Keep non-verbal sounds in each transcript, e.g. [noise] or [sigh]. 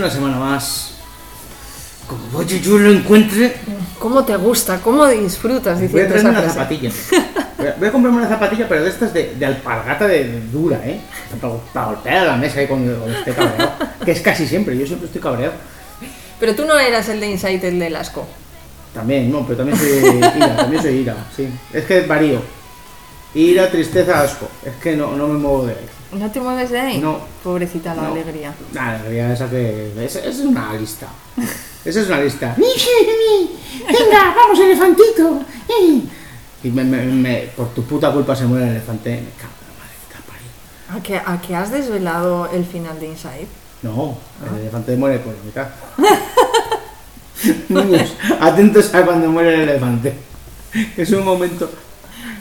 una semana más. Como yo lo encuentre, ¿Cómo te gusta? ¿Cómo disfrutas voy a traerme una zapatilla. [laughs] Voy a- Voy a comprarme una zapatilla, pero de estas de, de alpargata de, de dura, ¿eh? Para, golpear a la mesa ahí cuando, cuando esté cabreado. Que es casi siempre, yo siempre estoy cabreado. Pero tú no eras el de Insight, el del asco. También, no, pero también soy ira, también soy ira, sí. Es que varío. Ira, tristeza, asco. Es que no, no me muevo de ahí. ¿No te mueves de ahí? No. Pobrecita la No. alegría. En realidad esa que. [laughs] Esa, es una lista. Esa es una lista. Venga, vamos, elefantito. Y me, me- me- por tu puta culpa se muere el elefante. Me cago en la madre. ¿A que, ¿A que has desvelado el final de Inside? No, el elefante muere por la mitad. [laughs] Niños, atentos a cuando muere el elefante. Es un momento.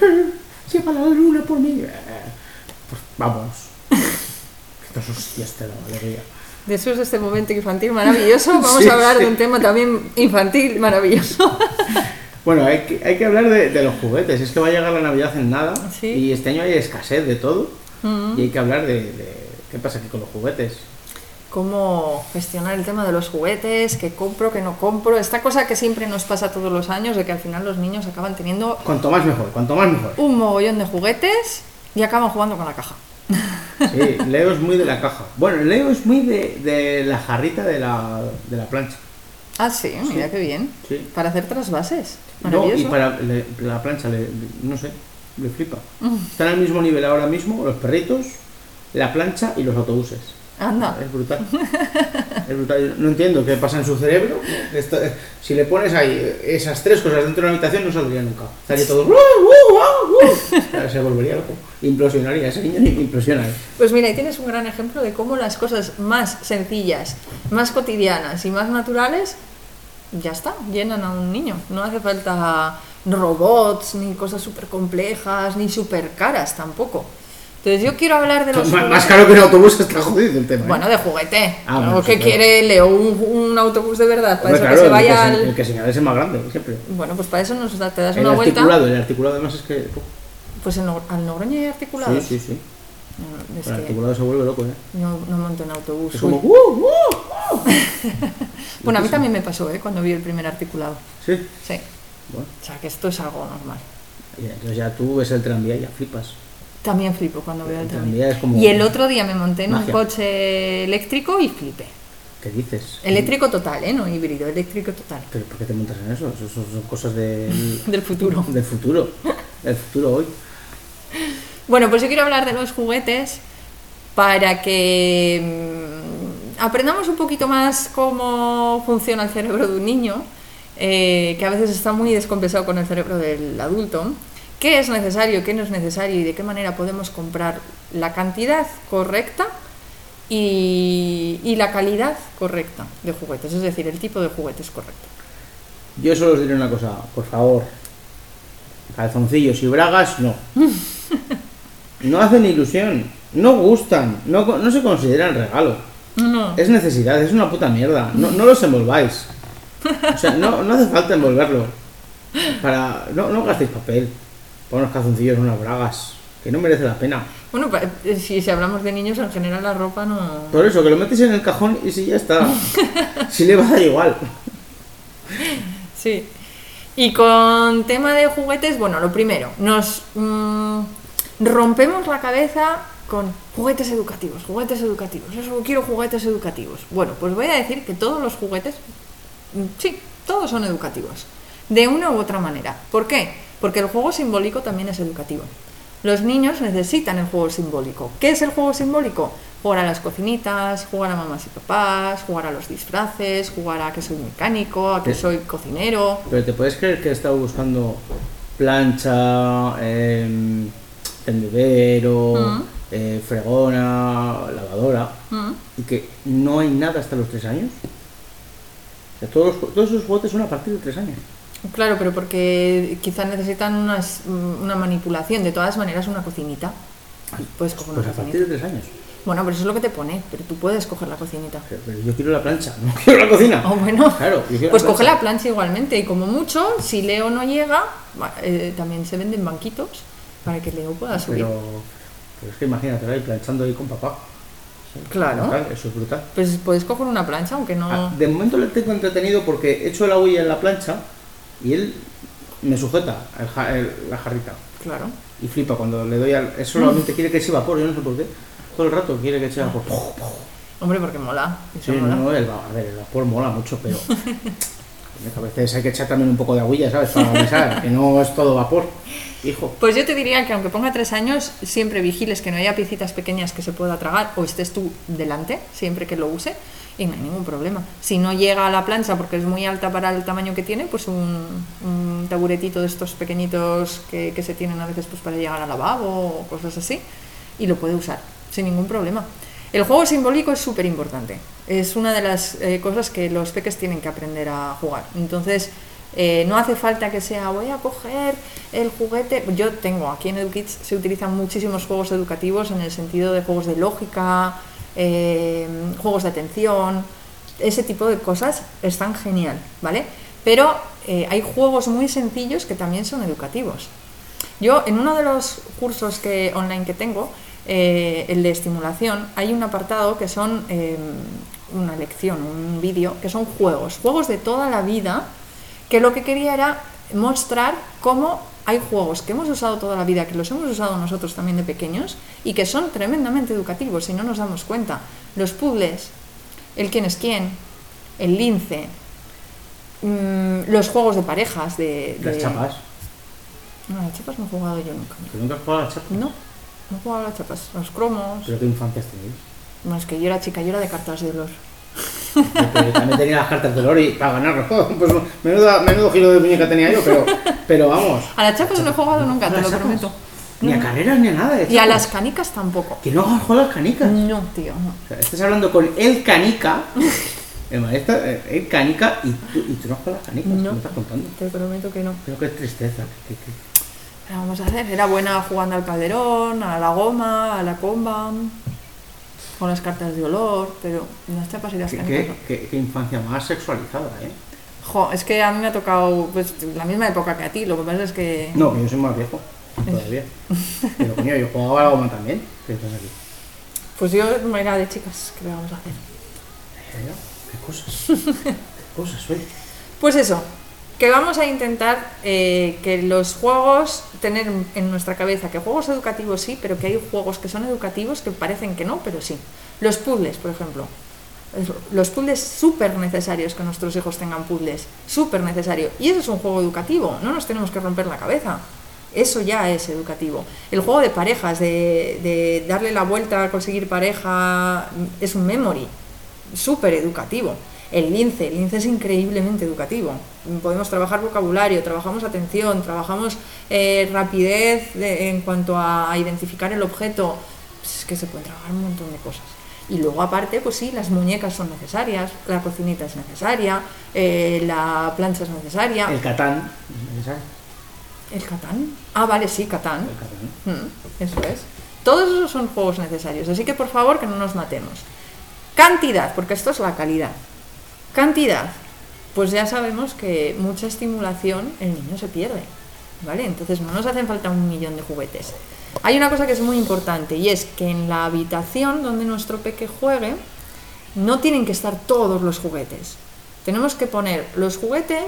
[laughs] Lleva la luna por mí. Pues vamos. Dos hostias te da alegría. Después de este momento infantil maravilloso, [laughs] vamos Sí, a hablar sí. de un tema también infantil maravilloso. [laughs] Bueno, hay que, hay que hablar de, de los juguetes. Es que va a llegar la Navidad en nada. Sí. Y este año hay escasez de todo. Mm. Y hay que hablar de, de- qué pasa aquí con los juguetes. Cómo gestionar el tema de los juguetes, que compro, que no compro. Esta cosa que siempre nos pasa todos los años, de que al final los niños acaban teniendo Cuanto más mejor, cuanto más mejor. un mogollón de juguetes y acaban jugando con la caja. [laughs] Sí, Leo es muy de la caja. Bueno, Leo es muy de, de la jarrita de la, de la plancha. Ah, sí, mira Sí. qué bien. Sí. Para hacer trasvases. No, y para le- la plancha, le- le- no sé, le flipa. Están al mismo nivel ahora mismo los perritos, la plancha y los autobuses. Anda. Es brutal. Es brutal. No entiendo qué pasa en su cerebro. Esto- si le pones ahí esas tres cosas dentro de una habitación, no saldría nunca. Estaría todo. "Uh, uh, uh, uh". Se volvería loco. Implosionaría. Ese niño implosiona. ¿eh? Pues mira, ahí tienes un gran ejemplo de cómo las cosas más sencillas, más cotidianas y más naturales, ya está, llenan a un niño. No hace falta robots, ni cosas súper complejas, ni súper caras tampoco. Entonces yo quiero hablar de los... Más, más caro que un autobús está jodido el tema. ¿eh? Bueno, de juguete. Ah, ¿O bueno, qué claro. quiere Leo? ¿Un, un autobús de verdad? Para Hombre, eso claro, que se el vaya se- al... el que señala es el más grande, siempre. Bueno, pues para eso nos da- te das El una vuelta. articulado, el articulado además es que. Pues en, al Logroño hay articulados. Sí, sí, sí. No, es El que articulado se vuelve loco, ¿eh? no, no monto en autobús. Es como. ¡Uh, uh, uh! [laughs] Bueno, a mí también me pasó, ¿eh? Cuando vi el primer articulado. Sí. Sí. Bueno, O sea, que esto es algo normal. y entonces ya tú ves el tranvía y ya flipas. También flipo cuando veo el tranvía. tranvía es como. Y el otro día me monté en Magia. un coche eléctrico y flipé. ¿Qué dices? Eléctrico total, ¿eh? No híbrido, eléctrico total. ¿Pero por qué te montas en eso? Eso son, son cosas del, [laughs] Del futuro. del futuro. Del futuro hoy. Bueno, pues yo quiero hablar de los juguetes para que mm, aprendamos un poquito más cómo funciona el cerebro de un niño, eh, que a veces está muy descompensado con el cerebro del adulto. ¿Qué es necesario, qué no es necesario y de qué manera podemos comprar la cantidad correcta y, y la calidad correcta de juguetes? Es decir, el tipo de juguetes correcto. Yo solo os diré una cosa, por favor. Calzoncillos y bragas, no. [laughs] No hacen ilusión, no gustan, no, no se consideran regalo. No, Es necesidad, es una puta mierda. No, no los envolváis. O sea, no, no hace falta envolverlo. Para, no, no gastéis papel. Pon unos calzoncillos, unas bragas. Que no merece la pena. Bueno, eh, si, si hablamos de niños, en general la ropa no... Por eso, que lo metes en el cajón y si ya está. [laughs] Si le va a dar igual. Sí. Y con tema de juguetes, bueno, lo primero, nos mm, rompemos la cabeza con juguetes educativos, juguetes educativos, eso quiero juguetes educativos. Bueno, pues voy a decir que todos los juguetes, mm, sí, todos son educativos, de una u otra manera. ¿Por qué? Porque el juego simbólico también es educativo. Los niños necesitan el juego simbólico. ¿Qué es el juego simbólico? Jugar a las cocinitas, jugar a mamás y papás, jugar a los disfraces, jugar a que soy mecánico, a que soy cocinero. Pero te puedes creer que he estado buscando plancha, em, tendedero, Mm. eh, fregona, lavadora, Mm. y que no hay nada hasta los tres años. O sea, todos, todos esos juguetes son a partir de tres años. Claro, pero porque quizás necesitan unas- mm, una manipulación. De todas maneras, una cocinita. Puedes coger una Pues a cocinita. partir de tres años. Bueno, pero eso es lo que te pone, pero tú puedes coger la cocinita. Pero, pero yo quiero la plancha, no [laughs] quiero la cocina. Oh, bueno. Claro, Pues la coge la plancha igualmente. Y como mucho, si Leo no llega, eh, también se venden banquitos para que Leo pueda subir. Pero, pero es que imagínate, ahí planchando ahí con papá. Claro. Brutal, eso es brutal. Pues puedes coger una plancha, aunque no. Ah, De momento le tengo entretenido porque echo la huella en la plancha y él me sujeta el ja- el- la jarrita. Claro. Y flipa cuando le doy al. Él solamente quiere que eche vapor, yo no sé por qué. Todo el rato quiere que eche vapor. Hombre, porque mola. Eso Sí, mola. no, el, a ver, el vapor mola mucho, pero. [laughs] a veces hay que echar también un poco de agüilla, ¿sabes? Para avisar, que no es todo vapor. Pues yo te diría que aunque ponga tres años, siempre vigiles que no haya piecitas pequeñas que se pueda tragar o estés tú delante, siempre que lo use, y no hay ningún problema. Si no llega a la plancha porque es muy alta para el tamaño que tiene, pues un, taburetito de estos pequeñitos que, que se tienen a veces pues para llegar al lavabo o cosas así, y lo puede usar sin ningún problema. El juego simbólico es súper importante. Es una de las eh, cosas que los peques tienen que aprender a jugar. Entonces, eh, no hace falta que sea voy a coger el juguete. Yo tengo aquí en EduKids se utilizan muchísimos juegos educativos en el sentido de juegos de lógica, eh, juegos de atención, ese tipo de cosas están genial, ¿vale? Pero eh, hay juegos muy sencillos que también son educativos. Yo en uno de los cursos que online que tengo, el de estimulación, hay un apartado que son una lección, un vídeo, que son juegos, juegos de toda la vida, que lo que quería era mostrar cómo hay juegos que hemos usado toda la vida, que los hemos usado nosotros también de pequeños y que son tremendamente educativos si no nos damos cuenta. Los puzzles, el quién es quién, el lince, mm, los juegos de parejas, de... Las chapas. No, las chapas no he jugado yo nunca. Que nunca has jugado a las chapas. No, no he jugado a las chapas. Los cromos. Pero qué infancia has tenido. Bueno, es que yo era chica, yo era de cartas de olor. Yo también tenía las cartas de Lori para ganarlo. [laughs] Pues menudo, menudo giro de muñeca tenía yo, pero, pero vamos. A las chapas no he jugado nunca, ¿A te lo chapas? prometo. Ni a carreras ni a nada. de Y a las canicas tampoco. Que no has jugado a las canicas. No, tío, no. O sea, estás hablando con el canica, el maestro, eh, el canica, y tú, y tú no has jugado a las canicas. No. ¿Qué me estás contando? Te prometo que no. Pero qué tristeza. qué- ¿Qué vamos a hacer? Era buena jugando al calderón, a la goma, a la comba, con las cartas de olor, pero las chapas y las qué- qué- qué- qué infancia más sexualizada, ¿eh? Jo, es que a mí me ha tocado pues, la misma época que a ti, lo que pasa es que... No, que yo soy más viejo. [laughs] Todavía. Pero coño, yo jugaba a la goma también. ¿Qué pasa aquí? Pues yo era de chicas, ¿qué le vamos a hacer? ¿Qué cosas? [laughs] ¿Qué cosas, oye? Pues eso, que vamos a intentar eh, que los juegos, tener en nuestra cabeza que juegos educativos sí, pero que hay juegos que son educativos que parecen que no, pero sí. Los puzzles, por ejemplo. Los puzzles súper necesarios que nuestros hijos tengan puzzles, súper necesario. Y eso es un juego educativo, no nos tenemos que romper la cabeza. Eso ya es educativo. El juego de parejas, de, de darle la vuelta a conseguir pareja, es un memory súper educativo. El lince, el lince es increíblemente educativo. Podemos trabajar vocabulario, trabajamos atención, trabajamos eh, rapidez de- en cuanto a, a identificar el objeto. Pues es que se pueden trabajar un montón de cosas. Y luego aparte, pues sí, las muñecas son necesarias, la cocinita es necesaria, eh, la plancha es necesaria. El Catán. ¿sabes? ¿El Catán? Ah, vale, sí, Catán. El Catán. Mm, eso es. Todos esos son juegos necesarios, así que por favor que no nos matemos. Cantidad, porque esto es la calidad. Cantidad, pues ya sabemos que mucha estimulación el niño se pierde, ¿vale? Entonces no nos hacen falta un millón de juguetes. Hay una cosa que es muy importante y es que en la habitación donde nuestro peque juegue no tienen que estar todos los juguetes. Tenemos que poner los juguetes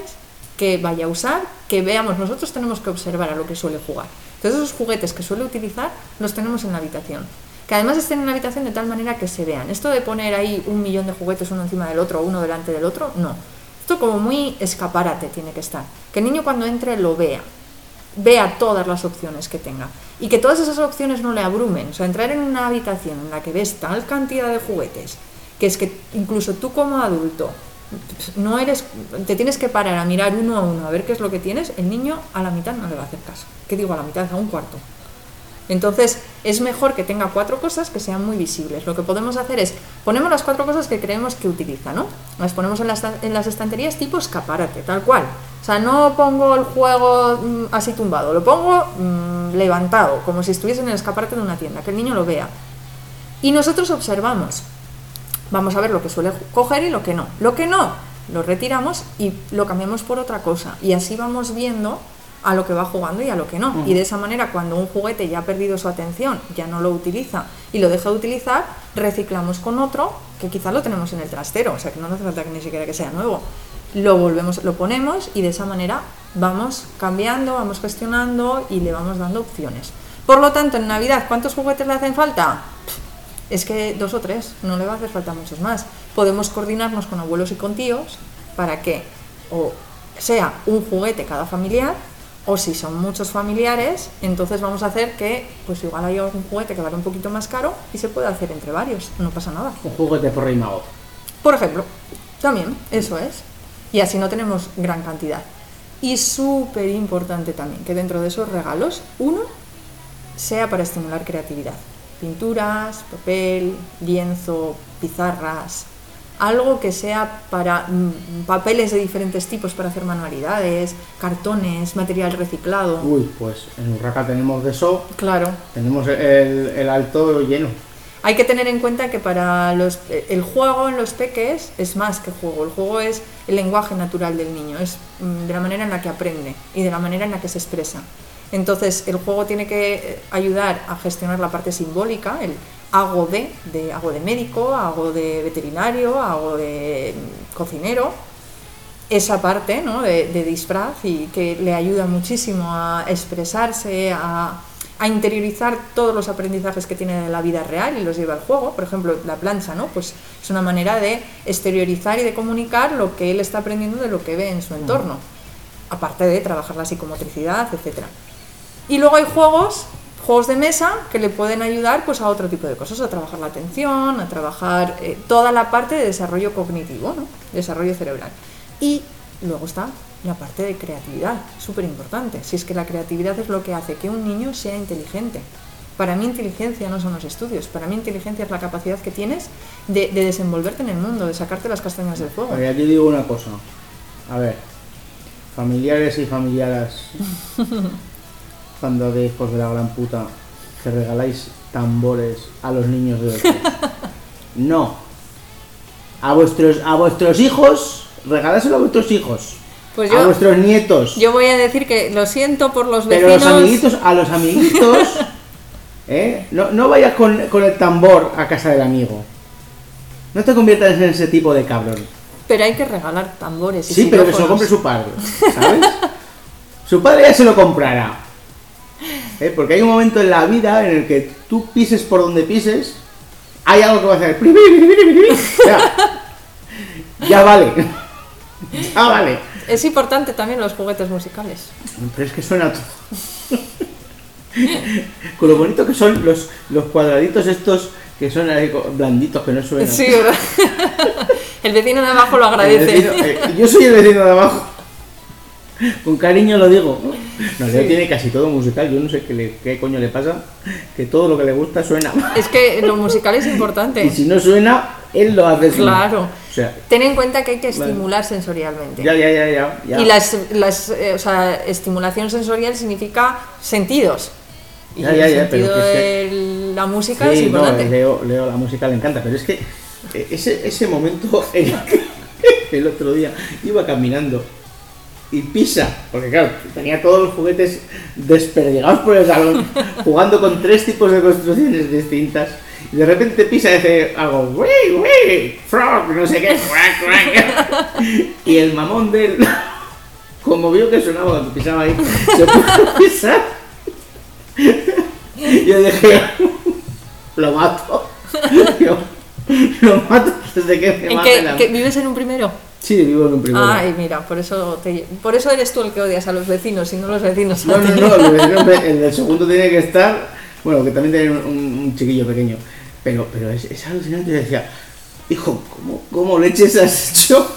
que vaya a usar, que veamos, nosotros tenemos que observar a lo que suele jugar. Entonces esos juguetes que suele utilizar los tenemos en la habitación. Que además estén en la habitación de tal manera que se vean. Esto de poner ahí un millón de juguetes uno encima del otro, uno delante del otro, no. Esto como muy escaparate tiene que estar. Que el niño cuando entre lo vea. Vea todas las opciones que tenga. Y que todas esas opciones no le abrumen. O sea, entrar en una habitación en la que ves tal cantidad de juguetes, que es que incluso tú como adulto no eres te tienes que parar a mirar uno a uno a ver qué es lo que tienes el niño a la mitad no le va a hacer caso qué digo a la mitad a un cuarto entonces es mejor que tenga cuatro cosas que sean muy visibles. Lo que podemos hacer es ponemos las cuatro cosas que creemos que utiliza no las ponemos en las, en las estanterías tipo escaparate tal cual. O sea no pongo el juego mm, así tumbado lo pongo mm, levantado como si estuviese en el escaparate de una tienda que el niño lo vea. Y nosotros observamos. Vamos a ver lo que suele coger y lo que no. Lo que no, lo retiramos y lo cambiamos por otra cosa. Y así vamos viendo a lo que va jugando y a lo que no. Y de esa manera, cuando un juguete ya ha perdido su atención, ya no lo utiliza y lo deja de utilizar, reciclamos con otro que quizás lo tenemos en el trastero, o sea que no hace falta que ni siquiera que sea nuevo. Lo volvemos, lo ponemos y de esa manera vamos cambiando, vamos gestionando y le vamos dando opciones. Por lo tanto, en Navidad, ¿cuántos juguetes le hacen falta? Es que dos o tres, no le va a hacer falta muchos más. Podemos coordinarnos con abuelos y con tíos para que o sea un juguete cada familiar o si son muchos familiares, entonces vamos a hacer que, pues igual haya un juguete que vale un poquito más caro y se puede hacer entre varios, no pasa nada. Un juguete por rey mago. Por ejemplo, también, eso es. Y así no tenemos gran cantidad. Y súper importante también que dentro de esos regalos, uno sea para estimular creatividad. Pinturas, papel, lienzo, pizarras, algo que sea para mm, papeles de diferentes tipos para hacer manualidades, cartones, material reciclado. Uy, pues en Urraca tenemos de eso. Claro. Tenemos el, el alto lleno. Hay que tener en cuenta que para los, el juego en los peques es más que juego. El juego es el lenguaje natural del niño, es mm, de la manera en la que aprende y de la manera en la que se expresa. Entonces, el juego tiene que ayudar a gestionar la parte simbólica, el hago de, de hago de médico, hago de veterinario, hago de mm, cocinero, esa parte ¿no? de, de disfraz y que le ayuda muchísimo a expresarse, a, a interiorizar todos los aprendizajes que tiene de la vida real y los lleva al juego. Por ejemplo, la plancha, ¿no? Pues es una manera de exteriorizar y de comunicar lo que él está aprendiendo de lo que ve en su entorno. Aparte de trabajar la psicomotricidad, etcétera. Y luego hay juegos, juegos de mesa, que le pueden ayudar pues, a otro tipo de cosas, a trabajar la atención, a trabajar eh, toda la parte de desarrollo cognitivo, ¿no? desarrollo cerebral. Y luego está la parte de creatividad, súper importante. Si es que la creatividad es lo que hace que un niño sea inteligente. Para mí inteligencia no son los estudios, para mí inteligencia es la capacidad que tienes de, de desenvolverte en el mundo, de sacarte las castañas del fuego. Oye, aquí digo una cosa. A ver, familiares y familiaras, [laughs] cuando de hijos de la gran puta, que regaláis tambores a los niños de hoy. [laughs] No. A vuestros, a vuestros hijos, regaláselo a vuestros hijos. Pues a vuestros nietos. yo voy a decir que lo siento por los Pero vecinos. los amiguitos, a los amiguitos, [laughs] ¿eh? no, no vayas con, con el tambor a casa del amigo. No te conviertas en ese tipo de cabrón. Pero hay que regalar tambores. y Sí, pero que se lo compre su padre, [laughs] ¿sabes? su padre ya se lo comprará. ¿Eh? Porque hay un momento en la vida en el que tú pises por donde pises, hay algo que va a hacer. Ya, [laughs] ya vale. [laughs] Ya vale. Es importante también los juguetes musicales. Pero es que suena todo. Con lo bonito que son los, los cuadraditos estos que son blanditos, que no suenan. Sí, ¿verdad? [laughs] El vecino de abajo lo agradece. vecino- eh, yo soy el vecino de abajo. Con cariño lo digo. No, Leo Sí. tiene casi todo musical. Yo no sé qué, le- qué coño le pasa. Que todo lo que le gusta suena. Es que lo musical es importante. Y si no suena, él lo hace. sonar. Claro. O sea, Ten en cuenta que hay que estimular sensorialmente. ya, ya, ya, ya. ya. Y las, las, eh, o sea, estimulación sensorial significa sentidos. Y Ya, ya, el ya, pero sentido que es de la música es Sí, no, importante. Leo, Leo la música le encanta, pero es que eh, ese, ese momento en el que [laughs] el otro día iba caminando y pisa, porque claro, tenía todos los juguetes desperdigados por el salón, [laughs] jugando con tres tipos de construcciones distintas, y de repente pisa y hace algo, wey, wey, frog, no sé qué, [laughs] cuac, cuac", [laughs] y el mamón de él, como vio que sonaba cuando pisaba ahí, se puso a pisar. Yo dije, lo mato. Yo, lo mato desde que me ¿En mate qué, la- que vives en un primero? Sí, vivo en un primero. Ay, mira, por eso, te- por eso eres tú el que odias a los vecinos y no los vecinos. No, a no, ti. no, [laughs] el, vecino- el del segundo tiene que estar, bueno, que también tiene un, un- chiquillo pequeño, pero, pero es, es alucinante. Yo decía, hijo, ¿cómo, cómo leches has hecho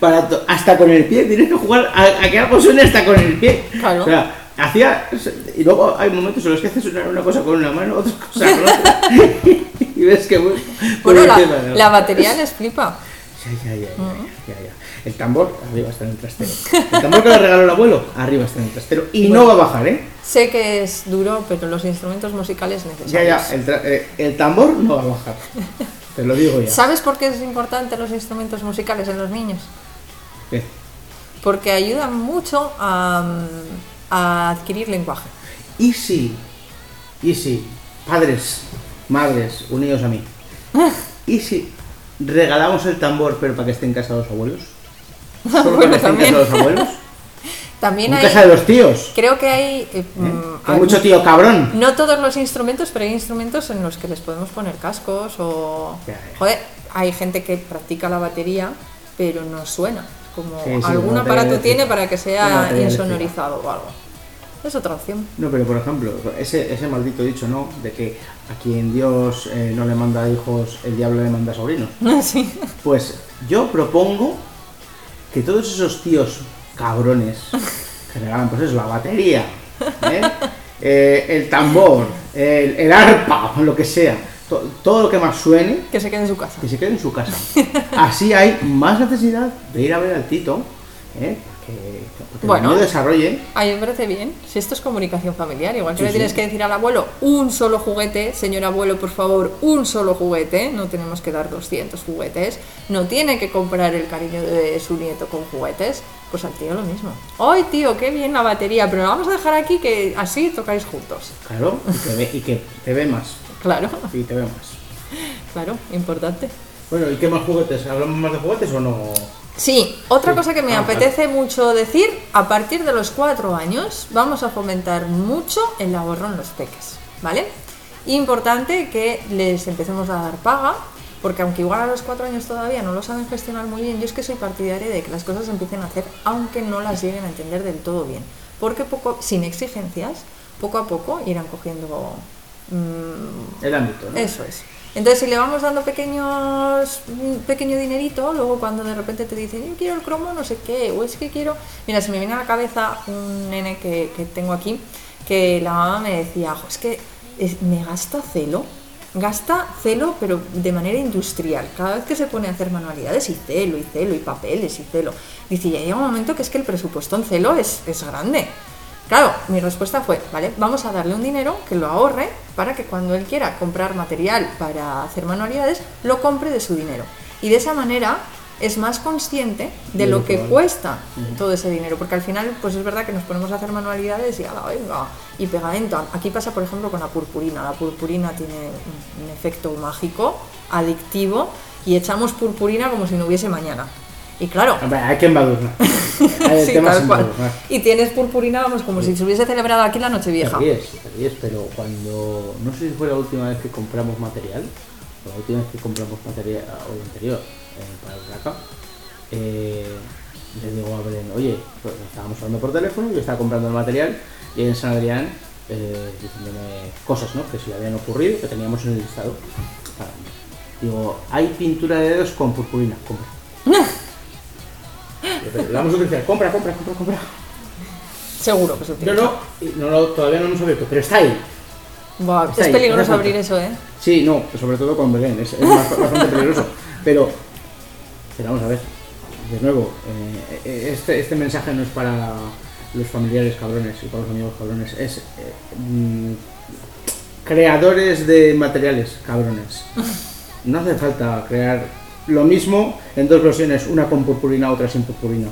para hasta con el pie? Tienes que jugar a, a que algo suene hasta con el pie. Claro. O sea, hacía, y luego hay momentos en los que hace sonar una cosa con una mano, otra cosa con otra, [laughs] [laughs] y ves que bueno, Bueno, la, el la batería les flipa. Ya, ya, ya, ya, ya, ya. El tambor arriba está en el trastero. El tambor que le regaló el abuelo, arriba está en el trastero. Y no va a bajar, ¿eh? Sé que es duro, pero los instrumentos musicales Ya, necesarios. ya, el, tra- eh, el tambor no va a bajar. [laughs] Te lo digo ya. ¿Sabes por qué es importante los instrumentos musicales en los niños? ¿Qué? Porque ayudan mucho a, mm, a adquirir lenguaje. ¿Y si, y si, padres, madres, unidos a mí, [laughs] ¿y si regalamos el tambor pero para que estén casados los abuelos? [laughs] ¿Solo para Bueno, que estén también. casados los abuelos? [laughs] También En hay, casa de los tíos. creo que hay, eh, ¿eh? mm, Hay mucho tío cabrón. no todos los instrumentos, pero hay instrumentos en los que les podemos poner cascos o... Ya, ya. Joder, hay gente que practica la batería, pero no suena. Como Sí, sí, algún aparato tiene para que sea insonorizado o algo. Es otra opción. No, pero por ejemplo, ese, ese maldito dicho, ¿no? De que a quien Dios eh, no le manda hijos, el diablo le manda sobrinos. [laughs] sí. Pues yo propongo que todos esos tíos cabrones [laughs] que regalan, pues eso, la batería, ¿eh? Eh, el tambor, el, el arpa, lo que sea, to- todo lo que más suene, Que se quede en su casa. que se quede en su casa. [laughs] Así hay más necesidad de ir a ver al Tito, ¿eh? que, que Bueno. el niño desarrolle. A mí me parece bien. Si esto es comunicación familiar, igual que Sí, le tienes sí. que decir al abuelo un solo juguete, señor abuelo, por favor, un solo juguete, no tenemos que dar 200 juguetes, no tiene que comprar el cariño de su nieto con juguetes, pues al tío lo mismo. ¡Ay, tío, qué bien la batería! Pero la vamos a dejar aquí que así tocáis juntos. Claro, y que, ve, y que te ve más. Claro, Y te ve más. claro, importante. Bueno, ¿y qué más juguetes? ¿Hablamos más de juguetes o no? Sí, otra cosa que me Ah, apetece mucho decir, a partir de los cuatro años vamos a fomentar mucho el ahorro en los peques, ¿vale? Importante que les empecemos a dar paga, porque aunque igual a los cuatro años todavía no lo saben gestionar muy bien, yo es que soy partidaria de que las cosas se empiecen a hacer aunque no las lleguen a entender del todo bien, porque poco, sin exigencias, poco a poco irán cogiendo mm, El ámbito, ¿no? eso es. Entonces, si le vamos dando pequeños, pequeño dinerito, luego cuando de repente te dicen, yo quiero el cromo, no sé qué, o es que quiero. Mira, se me viene a la cabeza un nene que, tengo aquí, que la mamá me decía, "Jo, es que me gasta celo. Gasta celo, pero de manera industrial. Cada vez que se pone a hacer manualidades, y celo, y celo, y papeles, y celo. Dice, ya llega un momento que es que el presupuesto en celo es, es grande. Claro, mi respuesta fue, vale, vamos a darle un dinero que lo ahorre para que cuando él quiera comprar material para hacer manualidades, lo compre de su dinero. Y de esa manera es más consciente de lo que cuesta todo ese dinero, porque al final, pues es verdad que nos ponemos a hacer manualidades y ala, venga, y pegamento. Aquí pasa, por ejemplo, con la purpurina. La purpurina tiene un efecto mágico, adictivo, y echamos purpurina como si no hubiese mañana. Y claro, hay que embadurnar. El sí, es. Y tienes purpurina, vamos, como si se hubiese celebrado aquí la Nochevieja. ríes, te ríes, pero cuando. No sé si fue la última vez que compramos material, o la última vez que compramos material, o la anterior, eh, para el Braca, eh, le digo a Belén, oye, pues estábamos hablando por teléfono, yo estaba comprando el material, y en San Adrián, eh, diciéndome cosas, ¿no? Que se le habían ocurrido, que teníamos en el listado. para mí. Digo, hay pintura de dedos con purpurina, compra. [laughs] Digo, La vamos a utilizar, compra, compra, compra, compra. Seguro que se No, utiliza. no, no lo- todavía no hemos abierto, pero está ahí. Buah, Está es ahí, peligroso abrir eso, ¿eh? Sí, no, sobre todo con Belén, es, es bast- bastante peligroso. Pero, pero vamos a ver, de nuevo, eh, eh, este, este mensaje no es para los familiares cabrones y para los amigos cabrones, es eh, mm, creadores de materiales cabrones. No hace falta crear lo mismo en dos versiones, una con purpurina, otra sin purpurina.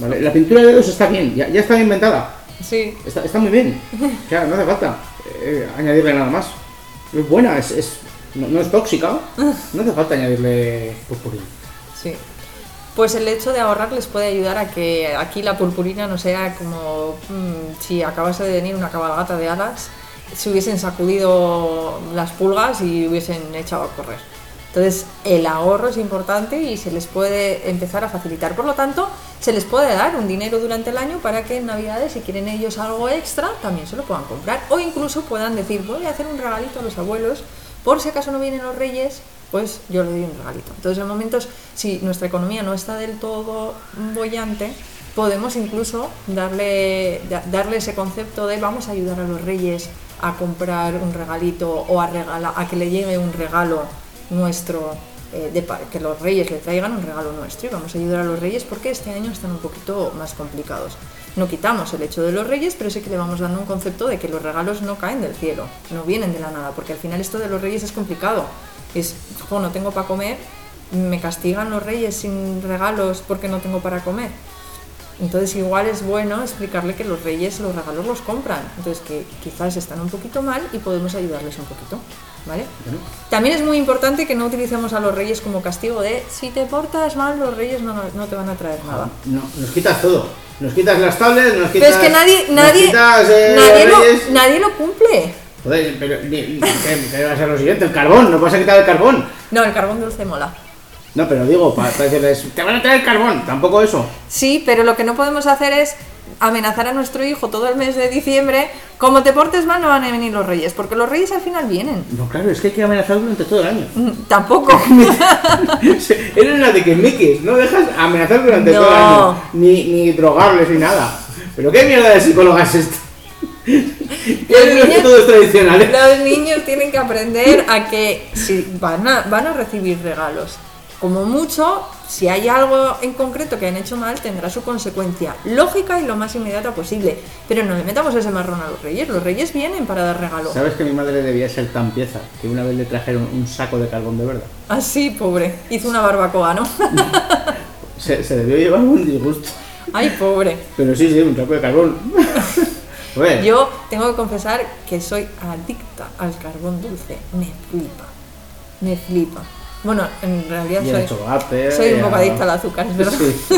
¿Vale? La pintura de dedos está bien, ya, ya está inventada. Sí. Está, está muy bien. O sea, no hace falta eh, añadirle nada más. Es buena, es, es- no, no es tóxica. No hace falta añadirle purpurina. Sí. Pues el hecho de ahorrar les puede ayudar a que aquí la purpurina no sea como mm, si acabase de venir una cabalgata de alas, se hubiesen sacudido las pulgas y hubiesen echado a correr. Entonces, el ahorro es importante y se les puede empezar a facilitar. Por lo tanto, se les puede dar un dinero durante el año para que en Navidades, si quieren ellos algo extra, también se lo puedan comprar. O incluso puedan decir, voy a hacer un regalito a los abuelos, por si acaso no vienen los reyes, pues yo le doy un regalito. Entonces, en momentos, si nuestra economía no está del todo bollante, podemos incluso darle, da- darle ese concepto de vamos a ayudar a los reyes a comprar un regalito o a, regala- a que le llegue un regalo nuestro, eh, que los reyes le traigan un regalo nuestro y vamos a ayudar a los reyes porque este año están un poquito más complicados. No quitamos el hecho de los reyes, pero sí que le vamos dando un concepto de que los regalos no caen del cielo, no vienen de la nada, porque al final esto de los reyes es complicado. Es, jo, no tengo para comer, me castigan los reyes sin regalos porque no tengo para comer. Entonces igual es bueno explicarle que los reyes los regalos los compran. Entonces que quizás están un poquito mal y podemos ayudarles un poquito. ¿Vale? Bueno. También es muy importante que no utilicemos a los reyes como castigo de si te portas mal los reyes no, no te van a traer nada. No, nos quitas todo. Nos quitas las tablets, nos Pero quitas. es que nadie, nos nadie, quitas, eh, nadie, lo, nadie lo cumple. Joder, pero ni- ¿qué, qué va a ser lo siguiente? El carbón, no vas a quitar el carbón. No, el carbón dulce mola. No, pero digo, para, para decirles, te van a traer carbón, tampoco eso. Sí, pero lo que no podemos hacer es amenazar a nuestro hijo todo el mes de diciembre. Como te portes mal, no van a venir los reyes, porque los reyes al final vienen. No, claro, es que hay que amenazar durante todo el año. Mm, Tampoco. [laughs] Eres una de que miques, no dejas amenazar durante No. todo el año. Ni, ni drogarles ni nada. ¿Pero qué mierda de psicóloga es esta? [laughs] ¿Qué niños- métodos tradicionales? Los niños tienen que aprender a que si van a, van a recibir regalos. Como mucho, si hay algo en concreto que han hecho mal, tendrá su consecuencia lógica y lo más inmediata posible. Pero no le metamos ese marrón a los reyes. Los reyes vienen para dar regalo. ¿Sabes que mi madre debía ser tan pieza que una vez le trajeron un saco de carbón de verdad? Así, pobre. Hizo una barbacoa, ¿no? [laughs] Se, se debió llevar un disgusto. Ay, pobre. Pero sí, sí, un saco de carbón. [laughs] Yo tengo que confesar que soy adicta al carbón dulce. Me flipa. Me flipa. Bueno, en realidad Y el soy, chocolate. soy un poco a- adicta al azúcar, es verdad. Sí. [laughs]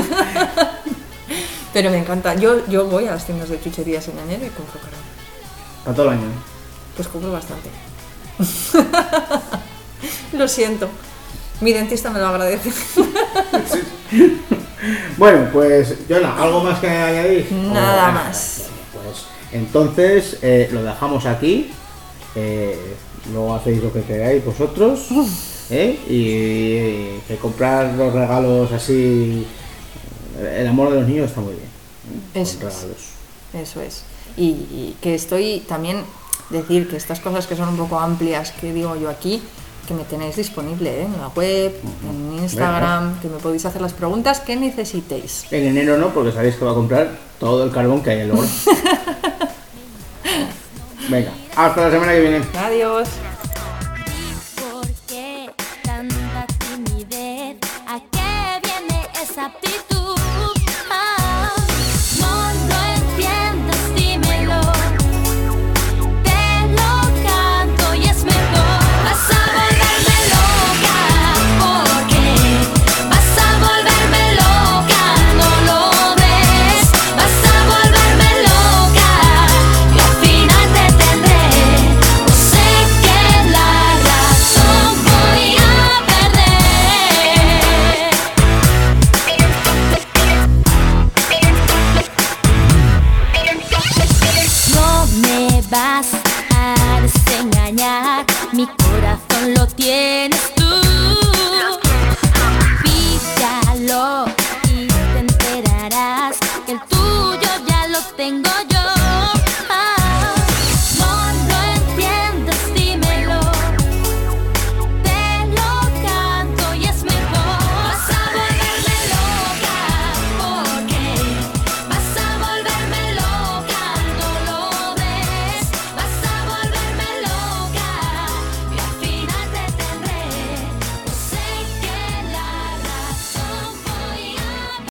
Pero me encanta. Yo, yo voy a las tiendas de chucherías en enero y compro carbón. Para todo el año. Pues compro bastante. [laughs] lo siento. Mi dentista me lo agradece. [laughs] Bueno, pues, Yona, ¿algo más que añadir? Nada O- más. Pues entonces eh, lo dejamos aquí. eh, luego hacéis lo que queráis vosotros. ¿Eh? Y que comprar los regalos así. El amor de los niños está muy bien. ¿eh? Eso Con es. regalos. Eso es. Y, y que estoy también decir que estas cosas que son un poco amplias que digo yo aquí, que me tenéis disponible ¿eh? en la web, en Instagram, que me podéis hacer las preguntas que necesitéis. En enero no, porque sabéis que va a comprar todo el carbón que hay en el horno. [laughs] Venga, hasta la semana que viene. Adiós.